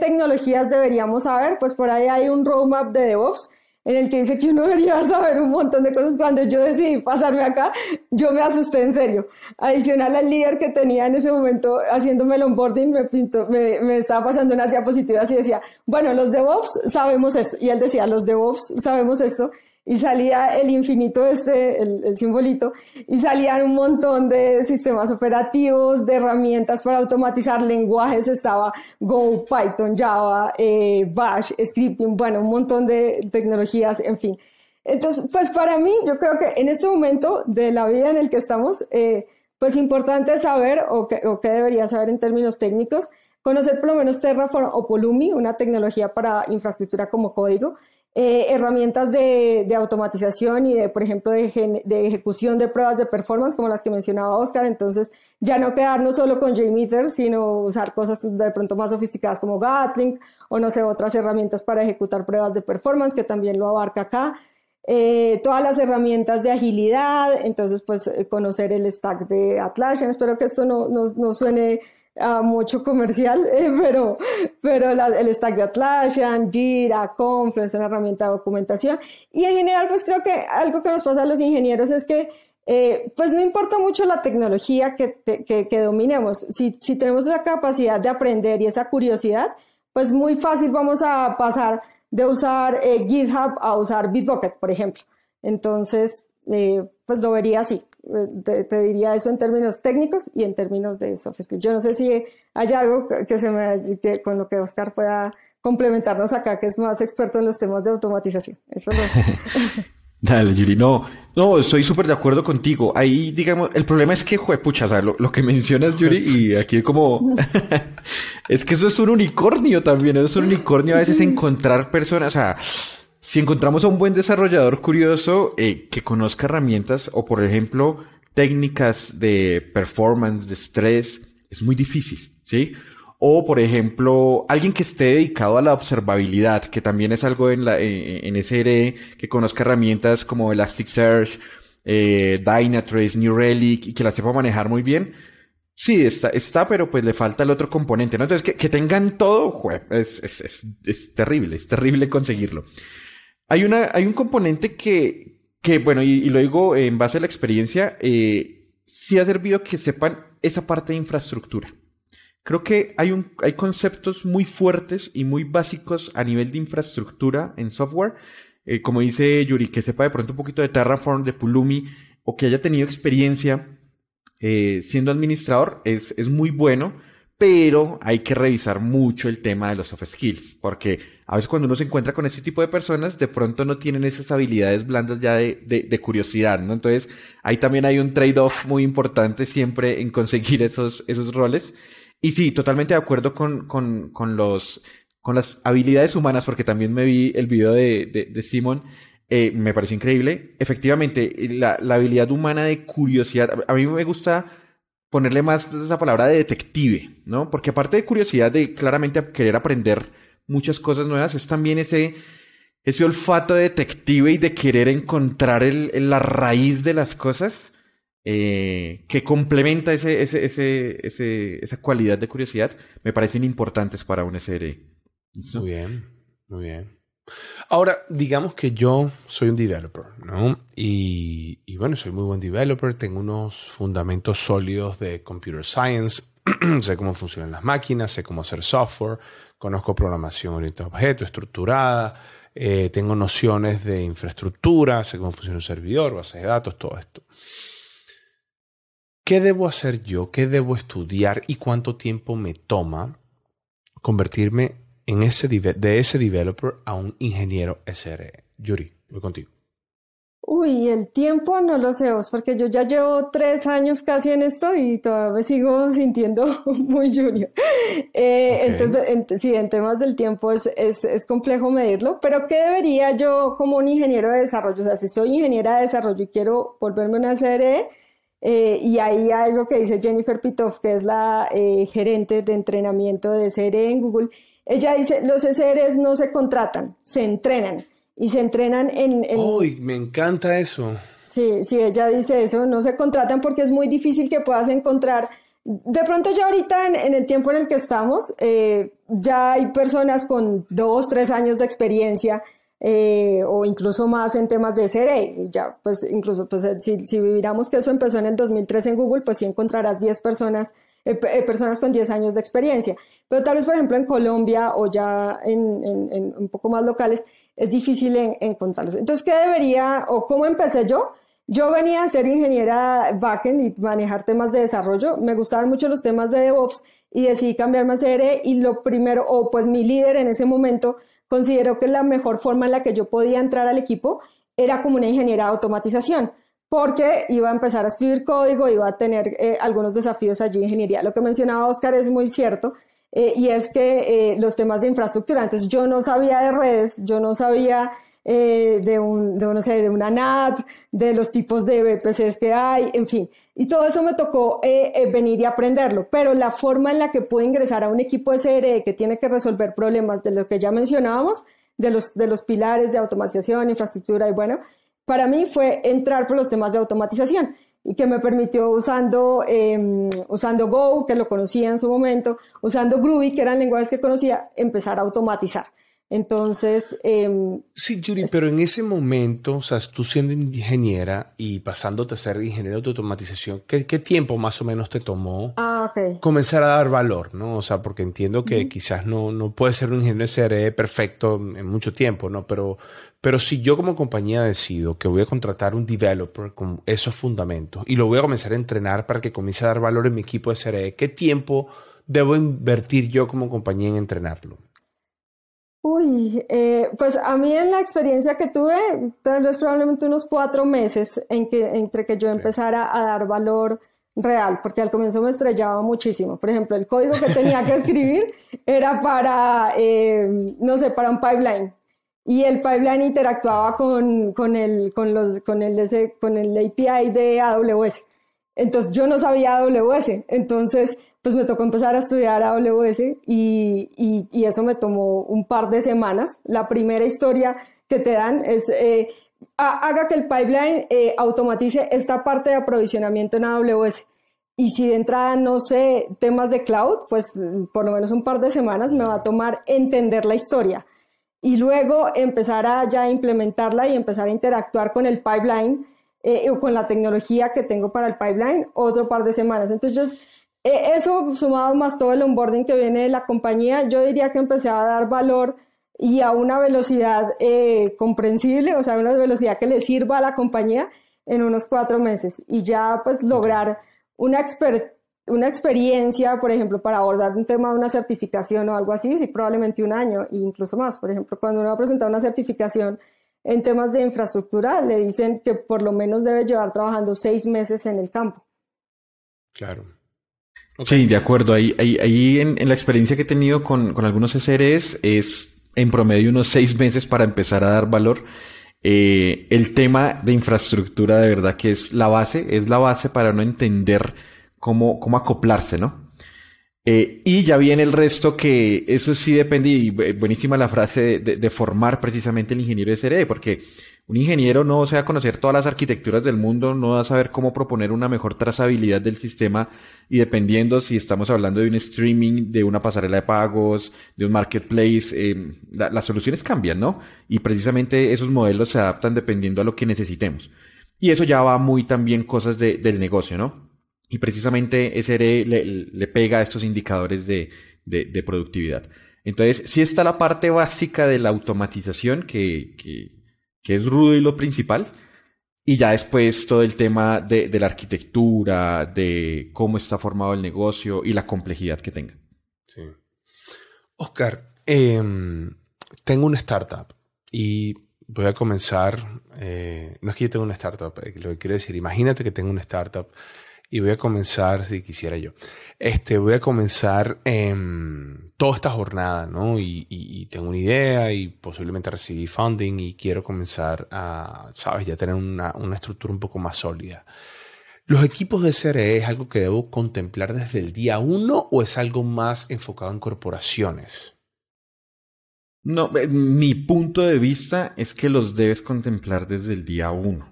tecnologías deberíamos saber, pues por ahí hay un roadmap de DevOps en el que dice que uno debería saber un montón de cosas. Cuando yo decidí pasarme acá, yo me asusté en serio. Adicional al líder que tenía en ese momento haciéndome el onboarding, me, me, me estaba pasando unas diapositivas y decía, bueno, los DevOps sabemos esto. Y él decía, los DevOps sabemos esto y salía el infinito este, el, simbolito, y salían un montón de sistemas operativos, de herramientas para automatizar lenguajes, estaba Go, Python, Java, eh, Bash, Scripting, bueno, un montón de tecnologías, en fin. Entonces, pues para mí, yo creo que en este momento de la vida en el que estamos, eh, pues importante saber, o qué o debería saber en términos técnicos, conocer por lo menos Terraform o Polumi, una tecnología para infraestructura como código, eh, herramientas de, automatización y de, por ejemplo, de, de, ejecución de pruebas de performance, como las que mencionaba Oscar. Entonces, ya no quedarnos solo con JMeter, sino usar cosas de pronto más sofisticadas como Gatling o, no sé, otras herramientas para ejecutar pruebas de performance, que también lo abarca acá. Eh, todas las herramientas de agilidad, entonces pues eh, conocer el stack de Atlassian, espero que esto no, no, no suene a mucho comercial, eh, pero, pero el stack de Atlassian, Jira, Confluence, una herramienta de documentación. Y en general, pues creo que algo que nos pasa a los ingenieros es que, eh, pues no importa mucho la tecnología que, que, que dominemos, si, si, tenemos esa capacidad de aprender y esa curiosidad, pues muy fácil vamos a pasar de usar eh, GitHub a usar Bitbucket, por ejemplo. Entonces, pues lo vería así te, diría eso en términos técnicos y en términos de soft skills. Yo no sé si hay algo que se me, con lo que Oscar pueda complementarnos acá, que es más experto en los temas de automatización. Eso Dale, Yuri, no, no, estoy súper de acuerdo contigo. Ahí, digamos, el problema es que, juepucha, o sea, lo, lo que mencionas, Yuri, y aquí como, es que eso es un unicornio también, eso es un unicornio a veces encontrar personas, o sea, si encontramos a un buen desarrollador curioso eh, que conozca herramientas o, por ejemplo, técnicas de performance, de estrés, es muy difícil, ¿sí? O, por ejemplo, alguien que esté dedicado a la observabilidad, que también es algo en, la, en, SRE, que conozca herramientas como Elasticsearch, eh, Dynatrace, New Relic y que la sepa manejar muy bien. Sí, está, está, pero pues le falta el otro componente, ¿no? Entonces, que, que tengan todo, es, es, es, es terrible, es terrible conseguirlo. Hay, una, hay un componente que, que bueno, y, lo digo en base a la experiencia, eh, sí ha servido que sepan esa parte de infraestructura. Creo que hay, un, hay conceptos muy fuertes y muy básicos a nivel de infraestructura en software. Eh, como dice Yuri, que sepa de pronto un poquito de Terraform, de Pulumi, o que haya tenido experiencia eh, siendo administrador, es, es muy bueno, pero hay que revisar mucho el tema de los soft skills, porque a veces cuando uno se encuentra con ese tipo de personas, de pronto no tienen esas habilidades blandas ya de, de, curiosidad, ¿no? Entonces, ahí también hay un trade-off muy importante siempre en conseguir esos, esos roles. Y sí, totalmente de acuerdo con, con, con los, con las habilidades humanas, porque también me vi el video de, de, de Simon, eh, me pareció increíble. Efectivamente, la, la habilidad humana de curiosidad, a mí me gusta ponerle más esa palabra de detective, ¿no? Porque aparte de curiosidad de claramente querer aprender muchas cosas nuevas, es también ese, ese olfato detective y de querer encontrar el, la raíz de las cosas eh, que complementa ese, ese, ese, esa cualidad de curiosidad, me parecen importantes para un SRE. Muy bien, muy bien. Ahora, digamos que yo soy un developer, ¿no? Y, y, bueno, soy muy buen developer, tengo unos fundamentos sólidos de computer science, sé cómo funcionan las máquinas, sé cómo hacer software, conozco programación orientada a objetos, estructurada, eh, tengo nociones de infraestructura, sé cómo funciona un servidor, base de datos, todo esto. ¿Qué debo hacer yo? ¿Qué debo estudiar? ¿Y cuánto tiempo me toma convertirme en ese de ese developer a un ingeniero SRE? Yuri, voy contigo. Uy, el tiempo no lo sé, porque yo ya llevo tres años casi en esto y todavía me sigo sintiendo muy junior. Eh, entonces, sí, en temas del tiempo es, es, es, complejo medirlo, pero ¿qué debería yo como un ingeniero de desarrollo? O sea, si soy ingeniera de desarrollo y quiero volverme una CRE, eh, y ahí hay algo que dice Jennifer Pitoff, que es la eh, gerente de entrenamiento de CRE en Google. Ella dice, los CREs no se contratan, se entrenan y se entrenan en... Uy, me encanta eso. Sí, sí, ella dice eso, no se contratan porque es muy difícil que puedas encontrar... De pronto ya ahorita en, el tiempo en el que estamos, eh, ya hay personas con dos, tres años de experiencia eh, o incluso más en temas de SRE. Ya, pues incluso, pues si, si viviéramos que eso empezó en el 2003 en Google, pues sí encontrarás 10 personas, eh, personas con 10 años de experiencia. Pero tal vez, por ejemplo, en Colombia o ya en, en, en un poco más locales, es difícil encontrarlos. Entonces, ¿qué debería o cómo empecé yo? Yo venía a ser ingeniera backend y manejar temas de desarrollo. Me gustaban mucho los temas de DevOps y decidí cambiarme a CRE y lo primero, o pues mi líder en ese momento consideró que la mejor forma en la que yo podía entrar al equipo era como una ingeniera de automatización, porque iba a empezar a escribir código, iba a tener eh, algunos desafíos allí en ingeniería. Lo que mencionaba Oscar es muy cierto. Eh, y es que eh, los temas de infraestructura, entonces yo no sabía de redes, yo no sabía eh, de, un, de, no sé, de una NAT, de los tipos de BPCs que hay, en fin. Y todo eso me tocó eh, eh, venir y aprenderlo. Pero la forma en la que pude ingresar a un equipo de CRE que tiene que resolver problemas de lo que ya mencionábamos, de los, de los pilares de automatización, infraestructura y bueno, para mí fue entrar por los temas de automatización y que me permitió usando, em, usando Go, que lo conocía en su momento, usando Groovy, que eran lenguajes que conocía, empezar a automatizar. Entonces... Em, sí, Yuri, pero en ese momento, o sea, tú siendo ingeniera y pasándote a ser ingeniero de automatización, ¿qué, tiempo más o menos te tomó ah, comenzar a dar valor? ¿no? O sea, porque entiendo que quizás no, no puedes ser un ingeniero de CRE perfecto en mucho tiempo, ¿no? Pero, pero si yo como compañía decido que voy a contratar un developer con esos fundamentos y lo voy a comenzar a entrenar para que comience a dar valor en mi equipo de CRE, ¿qué tiempo debo invertir yo como compañía en entrenarlo? Uy, eh, pues a mí en la experiencia que tuve, tal vez probablemente unos cuatro meses en que, entre que yo empezara a dar valor real, porque al comienzo me estrellaba muchísimo. Por ejemplo, el código que tenía que escribir era para, eh, no sé, para un pipeline. Y el pipeline interactuaba con, con, el, con, los, con, el, ese, con el API de AWS. Entonces yo no sabía AWS. Entonces pues me tocó empezar a estudiar AWS y, y, eso me tomó un par de semanas. La primera historia que te dan es, eh, haga que el pipeline eh, automatice esta parte de aprovisionamiento en AWS. Y si de entrada no sé temas de cloud, pues por lo menos un par de semanas me va a tomar entender la historia. Y luego empezar a ya implementarla y empezar a interactuar con el pipeline eh, o con la tecnología que tengo para el pipeline, otro par de semanas. Entonces, eh, eso sumado más todo el onboarding que viene de la compañía, yo diría que empecé a dar valor y a una velocidad eh, comprensible, o sea, una velocidad que le sirva a la compañía en unos cuatro meses y ya pues lograr una, una experiencia, por ejemplo, para abordar un tema de una certificación o algo así, sí, probablemente un año e incluso más. Por ejemplo, cuando uno va a presentar una certificación en temas de infraestructura, le dicen que por lo menos debe llevar trabajando seis meses en el campo. Claro. Sí, de acuerdo. Ahí, ahí, en, la experiencia que he tenido con, algunos SREs es en promedio unos seis meses para empezar a dar valor. Eh, el tema de infraestructura de verdad que es la base, es la base para no entender cómo, cómo acoplarse, ¿no? Eh, y ya viene el resto que eso sí depende, y buenísima la frase de, de formar precisamente el ingeniero de SRE, porque un ingeniero no se va a conocer todas las arquitecturas del mundo, no va a saber cómo proponer una mejor trazabilidad del sistema y dependiendo si estamos hablando de un streaming, de una pasarela de pagos, de un marketplace, eh, las soluciones cambian, ¿no? Y precisamente esos modelos se adaptan dependiendo a lo que necesitemos. Y eso ya va muy también cosas del negocio, ¿no? Y precisamente SRE le, le pega a estos indicadores de, productividad. Entonces, sí está la parte básica de la automatización que, que que es rudo y lo principal. Y ya después todo el tema de, la arquitectura, de cómo está formado el negocio y la complejidad que tenga. Sí. Oscar, em, tengo una startup y voy a comenzar. Eh, no es que yo tenga una startup, eh, lo que quiero decir, imagínate que tengo una startup y voy a comenzar, si quisiera yo, este, voy a comenzar en toda esta jornada, ¿no? Y, tengo una idea y posiblemente recibí funding y quiero comenzar a, sabes, ya tener una, una estructura un poco más sólida. ¿Los equipos de CRE es algo que debo contemplar desde el día uno o es algo más enfocado en corporaciones? No, eh, mi punto de vista es que los debes contemplar desde el día uno.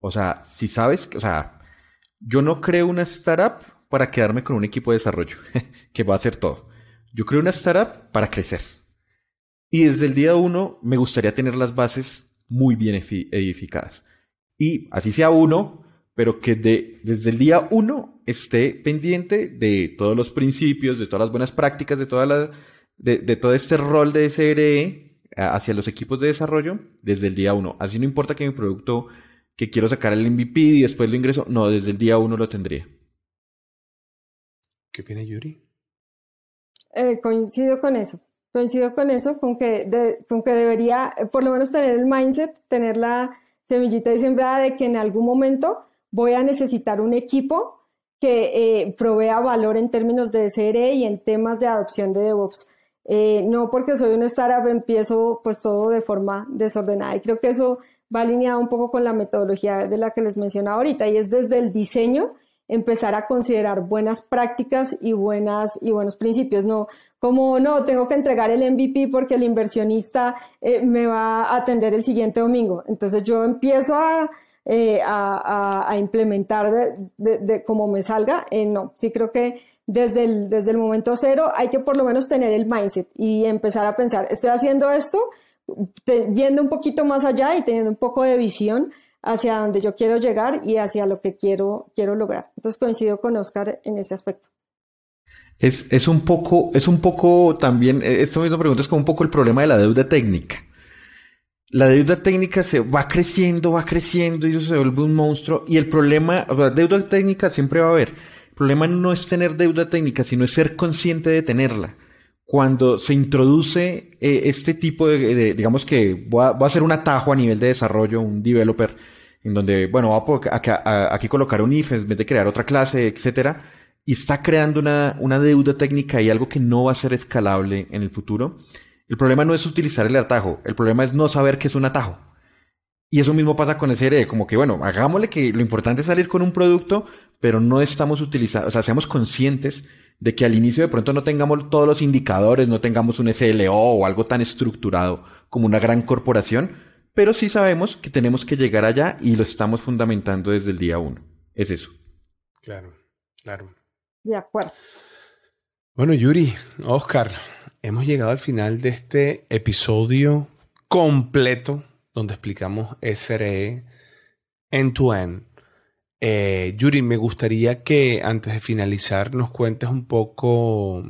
O sea, si sabes, o sea, yo no creo una startup para quedarme con un equipo de desarrollo que va a hacer todo. Yo creo una startup para crecer. Y desde el día uno me gustaría tener las bases muy bien edificadas. Y así sea uno, pero que desde el día uno esté pendiente de todos los principios, de todas las buenas prácticas, de, toda de, de todo este rol de SRE hacia los equipos de desarrollo desde el día uno. Así no importa que mi producto que quiero sacar el MVP y después lo ingreso. No, desde el día uno lo tendría. ¿Qué opina Yuri? Eh, coincido con eso. Coincido con eso, con que, con que debería por lo menos tener el mindset, tener la semillita de sembrada de que en algún momento voy a necesitar un equipo que eh, provea valor en términos de SRE y en temas de adopción de DevOps. Eh, no porque soy una startup empiezo pues todo de forma desordenada y creo que eso va alineado un poco con la metodología de la que les mencionaba ahorita y es desde el diseño empezar a considerar buenas prácticas y, buenas, y buenos principios. No, como no, tengo que entregar el MVP porque el inversionista eh, me va a atender el siguiente domingo. Entonces yo empiezo a, eh, a, implementar de, de, como me salga. Eh, no, sí creo que desde el, desde el momento cero hay que por lo menos tener el mindset y empezar a pensar, estoy haciendo esto, viendo un poquito más allá y teniendo un poco de visión hacia donde yo quiero llegar y hacia lo que quiero, quiero lograr. Entonces coincido con Oscar en ese aspecto. Es, es un poco, es un poco también, eh, esto mismo pregunta es como un poco el problema de la deuda técnica. La deuda técnica se va creciendo, va creciendo y eso se vuelve un monstruo. Y el problema, o sea, deuda técnica siempre va a haber. El problema no es tener deuda técnica, sino es ser consciente de tenerla. Cuando se introduce eh, este tipo de, digamos que va a, ser un atajo a nivel de desarrollo, un developer, en donde, bueno, va a, aquí colocar un if en vez de crear otra clase, etcétera, y está creando una, una deuda técnica y algo que no va a ser escalable en el futuro. El problema no es utilizar el atajo, el problema es no saber qué es un atajo. Y eso mismo pasa con SRE, como que bueno, hagámosle que lo importante es salir con un producto, pero no estamos utilizando, o sea, seamos conscientes de que al inicio de pronto no tengamos todos los indicadores, no tengamos un SLO o algo tan estructurado como una gran corporación, pero sí sabemos que tenemos que llegar allá y lo estamos fundamentando desde el día uno. Es eso. Claro, claro. De acuerdo. Bueno, Yuri, Oscar, hemos llegado al final de este episodio completo donde explicamos SRE end-to-end. Eh, Yuri, me gustaría que antes de finalizar nos cuentes un poco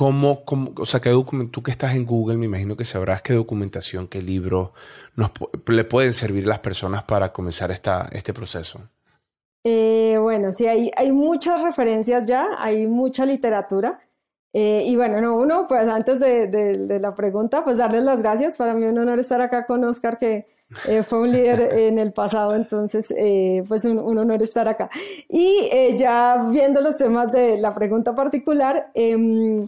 ¿Cómo, o sea, qué tú que estás en Google, me imagino que sabrás qué documentación, qué libros nos, le pueden servir las personas para comenzar esta, este proceso? Eh, bueno, sí, hay, hay muchas referencias ya, hay mucha literatura. Eh, y bueno, no, uno, pues antes de, de, la pregunta, pues darles las gracias. Para mí un honor estar acá con Oscar, que eh, fue un líder en el pasado, entonces, pues un, un, honor estar acá. Y ya viendo los temas de la pregunta particular, em,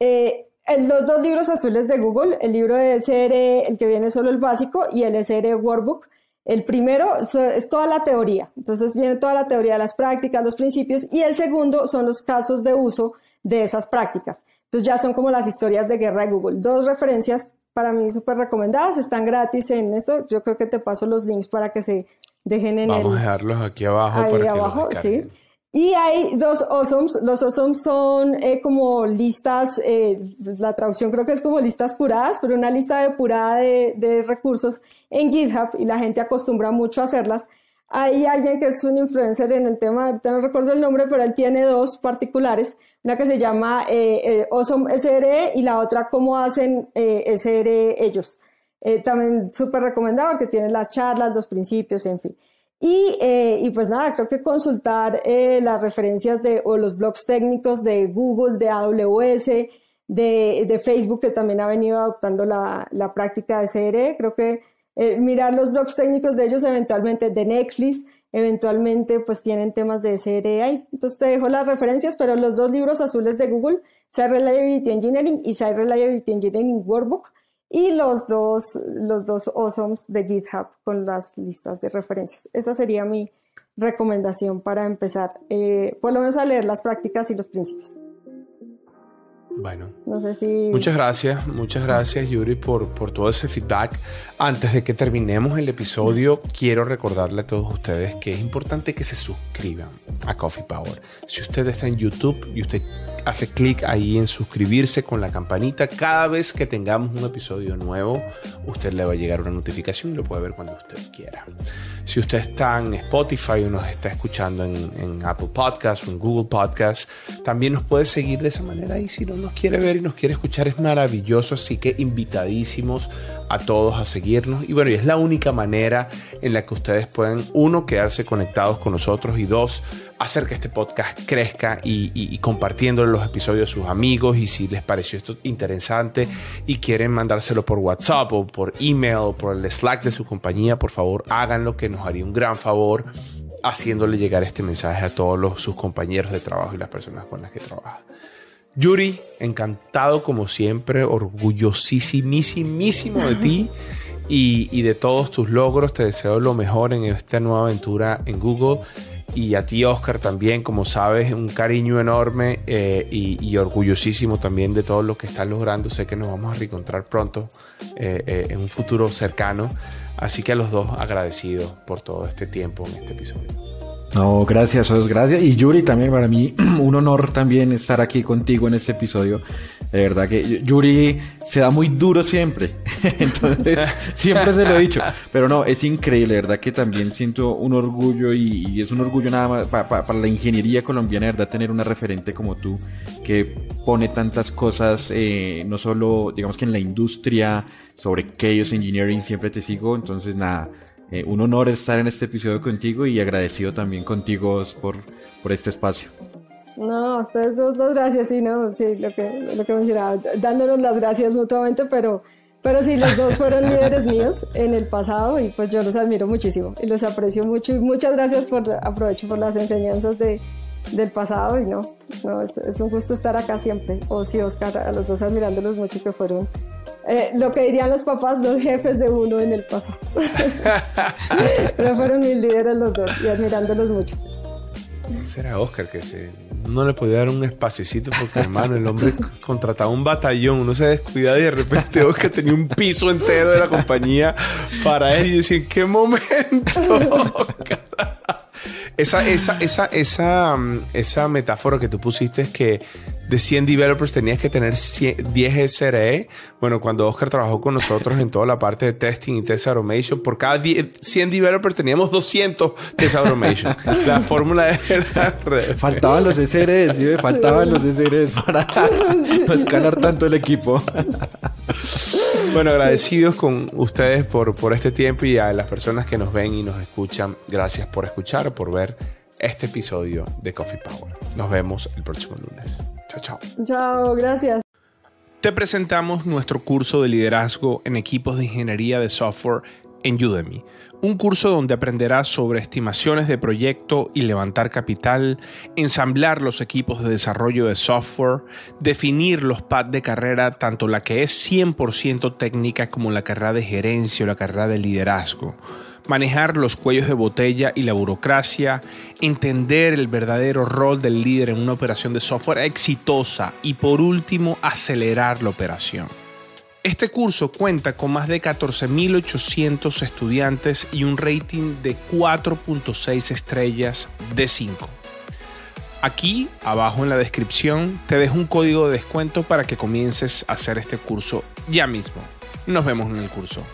eh, los dos libros azules de Google, el libro de SR, el que viene solo el básico, y el SR Workbook. El primero es toda la teoría, entonces viene toda la teoría de las prácticas, los principios, y el segundo son los casos de uso de esas prácticas. Entonces ya son como las historias de guerra de Google. Dos referencias para mí súper recomendadas, están gratis en esto. Yo creo que te paso los links para que se dejen en Vamos a dejarlos aquí abajo. Ahí abajo, sí. Y hay dos awesomes. Los awesomes son eh, como listas, eh, pues la traducción creo que es como listas curadas, pero una lista depurada de, de recursos en GitHub y la gente acostumbra mucho a hacerlas. Hay alguien que es un influencer en el tema, no recuerdo el nombre, pero él tiene dos particulares, una que se llama eh, eh SRE y la otra cómo hacen eh, SRE ellos. también súper recomendado porque tiene las charlas, los principios, en fin. Y, eh, pues nada, creo que consultar eh, las referencias de, o los blogs técnicos de Google, de AWS, de, Facebook, que también ha venido adoptando la, la práctica de CRE. Creo que eh, mirar los blogs técnicos de ellos, eventualmente de Netflix, eventualmente pues tienen temas de ahí. Entonces te dejo las referencias, pero los dos libros azules de Google, Site Reliability Engineering y Site Reliability Engineering Workbook, y los dos, los dos awesomes de GitHub con las listas de referencias. Esa sería mi recomendación para empezar, eh, por lo menos a leer las prácticas y los principios. Bueno. No sé si... Muchas gracias, muchas gracias Yuri por, por todo ese feedback. Antes de que terminemos el episodio, quiero recordarle a todos ustedes que es importante que se suscriban a Coffee Power. Si usted está en YouTube y usted hace clic ahí en suscribirse con la campanita, cada vez que tengamos un episodio nuevo, usted le va a llegar una notificación y lo puede ver cuando usted quiera. Si usted está en Spotify o nos está escuchando en, Apple Podcasts o en Google Podcasts, también nos puede seguir de esa manera. Y si no nos quiere ver y nos quiere escuchar es maravilloso, así que invitadísimos a todos a seguirnos. Y bueno, y es la única manera en la que ustedes pueden, uno, quedarse conectados con nosotros y dos, hacer que este podcast crezca y, y, compartiéndole los episodios a sus amigos y si les pareció esto interesante y quieren mandárselo por WhatsApp o por email o por el Slack de su compañía, por favor háganlo que nos haría un gran favor haciéndole llegar este mensaje a todos sus compañeros de trabajo y las personas con las que trabaja. Yuri, encantado como siempre, orgullosísimísimo de ti y, de todos tus logros. Te deseo lo mejor en esta nueva aventura en Google. Y a ti, Oscar, también, como sabes, un cariño enorme eh, y, orgullosísimo también de todo lo que estás logrando. Sé que nos vamos a reencontrar pronto eh, eh, en un futuro cercano. Así que a los dos agradecidos por todo este tiempo en este episodio. No, gracias, gracias. Y Yuri, también para mí un honor también estar aquí contigo en este episodio. De verdad que Yuri se da muy duro siempre. Entonces, siempre se lo he dicho. Pero no, es increíble, verdad que también siento un orgullo y, es un orgullo nada más para la ingeniería colombiana, verdad, tener una referente como tú que pone tantas cosas, eh, no solo, digamos que en la industria, sobre Chaos Engineering siempre te sigo. Entonces, nada eh, un honor estar en este episodio contigo y agradecido también contigo por, por este espacio. No, ustedes dos, dos gracias, sí, no, sí, lo que, lo que mencionaba, dándonos las gracias mutuamente, pero, pero sí, los dos fueron líderes míos en el pasado y pues yo los admiro muchísimo y los aprecio mucho y muchas gracias por, aprovecho por las enseñanzas de, del pasado y no, no es, es, un gusto estar acá siempre. O sí, Oscar, a los dos admirándolos mucho que fueron eh, lo que dirían los papás, los jefes de uno en el pasado. Pero fueron mis líderes los dos y admirándolos mucho. Será Oscar que se, no le podía dar un espacecito porque hermano, el hombre contrataba un batallón, uno se descuidaba y de repente Oscar tenía un piso entero de la compañía para él y yo decía, ¿en qué momento? esa, esa, esa, esa, mm, esa metáfora que tú pusiste es que de 100 developers tenías que tener 10 SRE. Bueno, cuando Oscar trabajó con nosotros en toda la parte de testing y test automation, por cada 100 developers teníamos 200 test automation. la fórmula era... Faltaban los SREs, ¿sí? faltaban los SREs para no escalar tanto el equipo. bueno, agradecidos con ustedes por, por este tiempo y a las personas que nos ven y nos escuchan. Gracias por escuchar, por ver este episodio de Coffee Power. Nos vemos el próximo lunes. Chao, chao. Chao, gracias. Te presentamos nuestro curso de liderazgo en equipos de ingeniería de software en Udemy, un curso donde aprenderás sobre estimaciones de proyecto y levantar capital, ensamblar los equipos de desarrollo de software, definir los paths de carrera, tanto la que es 100% técnica como la carrera de gerencia o la carrera de liderazgo manejar los cuellos de botella y la burocracia, entender el verdadero rol del líder en una operación de software exitosa y por último acelerar la operación. Este curso cuenta con más de 14.800 estudiantes y un rating de 4.6 estrellas de 5. Aquí, abajo en la descripción, te dejo un código de descuento para que comiences a hacer este curso ya mismo. Nos vemos en el curso.